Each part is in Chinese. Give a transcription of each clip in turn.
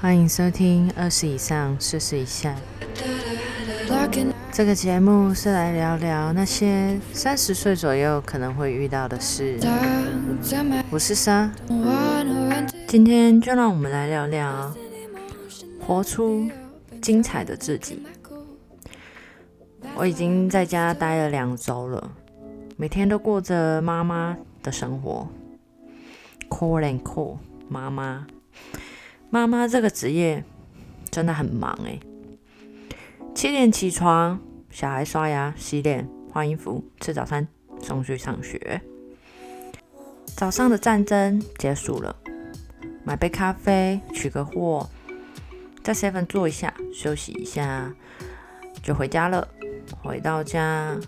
欢迎收听二十以上，四十以下。这个节目是来聊聊那些三十岁左右可能会遇到的事。我是莎，今天就让我们来聊聊活出精彩的自己。我已经在家待了两周了，每天都过着妈妈的生活，call and call 妈妈。妈妈这个职业真的很忙诶。七点起床，小孩刷牙、洗脸、换衣服、吃早餐，送去上学。早上的战争结束了，买杯咖啡，取个货，在 seven 坐一下，休息一下，就回家了。回到家，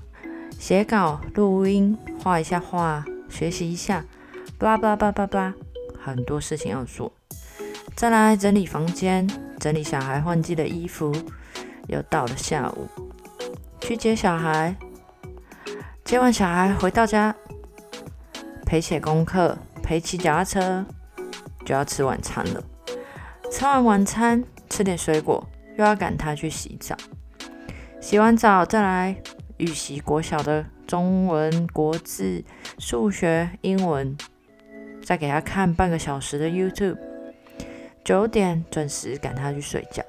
写稿、录音、画一下画，学习一下，巴拉巴拉巴拉巴拉，很多事情要做。再来整理房间，整理小孩换季的衣服。又到了下午，去接小孩。接完小孩回到家，陪写功课，陪骑脚踏车，就要吃晚餐了。吃完晚餐，吃点水果，又要赶他去洗澡。洗完澡再来预习国小的中文、国字、数学、英文，再给他看半个小时的 YouTube。九点准时赶他去睡觉。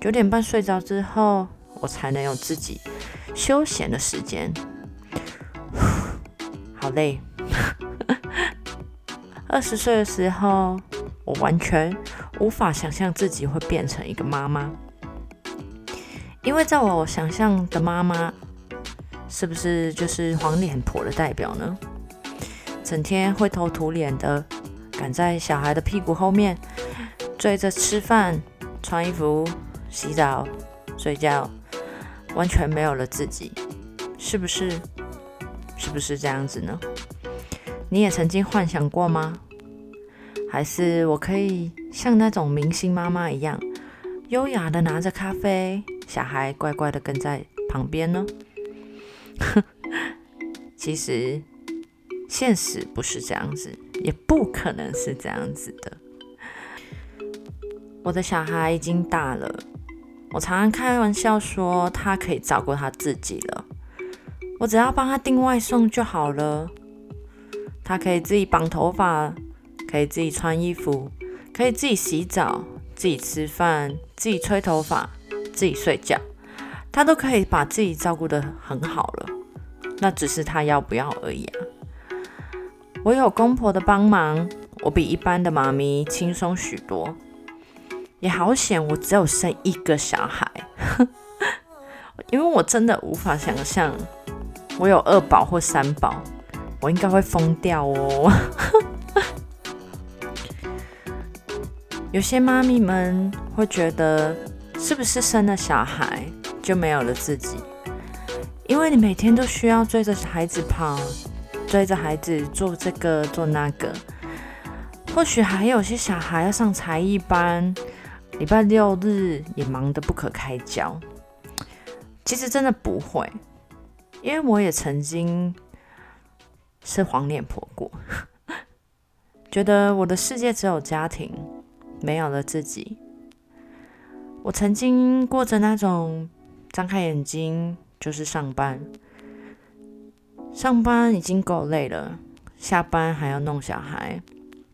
九点半睡着之后，我才能有自己休闲的时间。好累。二十岁的时候，我完全无法想象自己会变成一个妈妈，因为在我想象的妈妈，是不是就是黄脸婆的代表呢？整天灰头土脸的，赶在小孩的屁股后面追着吃饭、穿衣服。洗澡、睡觉，完全没有了自己，是不是？是不是这样子呢？你也曾经幻想过吗？还是我可以像那种明星妈妈一样，优雅的拿着咖啡，小孩乖乖的跟在旁边呢？其实，现实不是这样子，也不可能是这样子的。我的小孩已经大了。我常常开玩笑说，他可以照顾他自己了。我只要帮他订外送就好了。他可以自己绑头发，可以自己穿衣服，可以自己洗澡，自己吃饭，自己吹头发，自己睡觉，他都可以把自己照顾得很好了。那只是他要不要而已啊。我有公婆的帮忙，我比一般的妈咪轻松许多。也好险，我只有生一个小孩，因为我真的无法想象我有二宝或三宝，我应该会疯掉哦。有些妈咪们会觉得，是不是生了小孩就没有了自己？因为你每天都需要追着孩子跑，追着孩子做这个做那个，或许还有些小孩要上才艺班。礼拜六日也忙得不可开交，其实真的不会，因为我也曾经是黄脸婆过，觉得我的世界只有家庭，没有了自己。我曾经过着那种张开眼睛就是上班，上班已经够累了，下班还要弄小孩、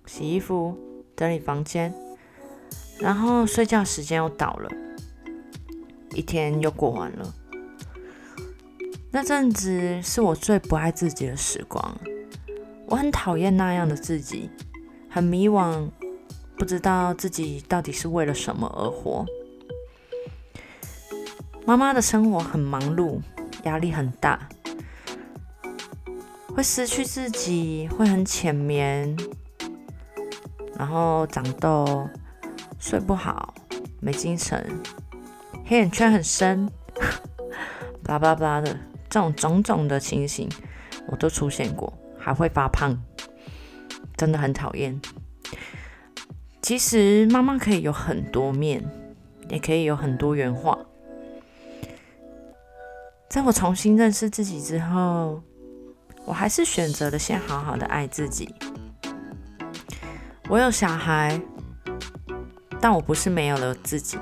洗衣服、整理房间。然后睡觉时间又到了，一天又过完了。那阵子是我最不爱自己的时光，我很讨厌那样的自己，很迷惘，不知道自己到底是为了什么而活。妈妈的生活很忙碌，压力很大，会失去自己，会很浅眠，然后长痘。睡不好，没精神，黑眼圈很深，巴拉巴拉的，这种种种的情形我都出现过，还会发胖，真的很讨厌。其实妈妈可以有很多面，也可以有很多元化。在我重新认识自己之后，我还是选择了先好好的爱自己。我有小孩。但我不是没有了自己。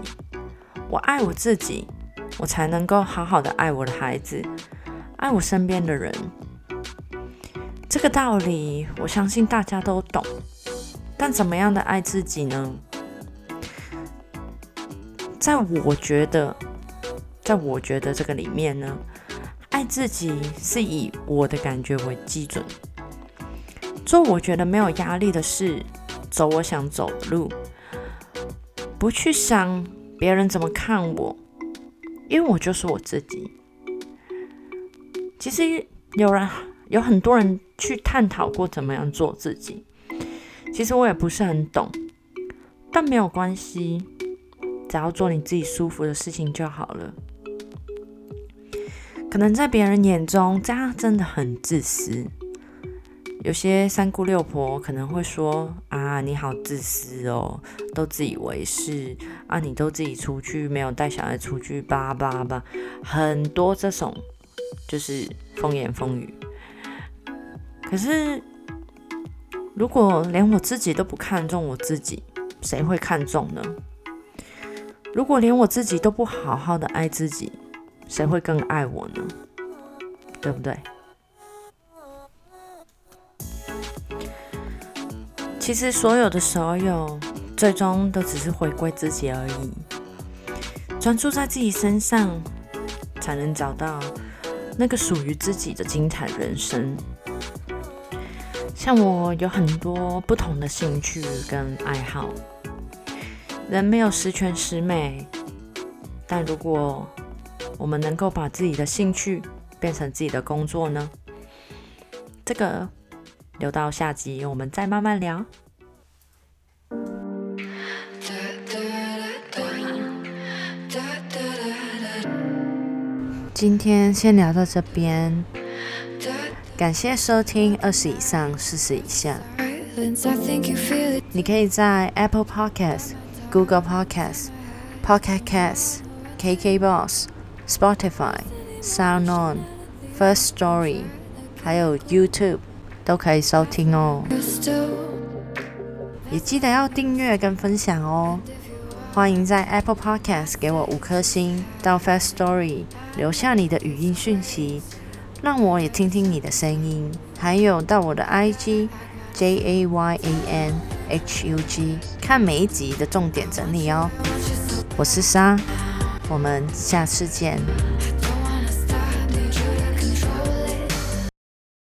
我爱我自己，我才能够好好的爱我的孩子，爱我身边的人。这个道理，我相信大家都懂。但怎么样的爱自己呢？在我觉得，在我觉得这个里面呢，爱自己是以我的感觉为基准，做我觉得没有压力的事，走我想走的路，不去想别人怎么看我，因为我就是我自己。其实有人有很多人去探讨过怎么样做自己，其实我也不是很懂，但没有关系。只要做你自己舒服的事情就好了。可能在别人眼中，这样真的很自私。有些三姑六婆可能会说：“啊，你好自私哦，都自以为是啊，你都自己出去，没有带小孩出去，叭叭叭，很多这种就是风言风语。可是，如果连我自己都不看重我自己，谁会看重呢？如果连我自己都不好好的爱自己，谁会更爱我呢？对不对？其实所有的所有，最终都只是回归自己而已。专注在自己身上，才能找到那个属于自己的精彩人生。像我有很多不同的兴趣跟爱好。人没有十全十美，但如果我们能够把自己的兴趣变成自己的工作呢？这个留到下集我们再慢慢聊。今天先聊到这边，感谢收听二十以上四十以下。你可以在 Apple Podcast。Google Podcast、Pocket Casts、KKBox、Spotify、SoundOn、First Story，还有 YouTube 都可以收听哦。也记得要订阅跟分享哦。欢迎在 Apple Podcast 给我五颗星，到 Fast Story 留下你的语音讯息，让我也听听你的声音。还有到我的 IG J A Y A N。H U G，看每一集的重点整理哦。我是莎，我们下次见。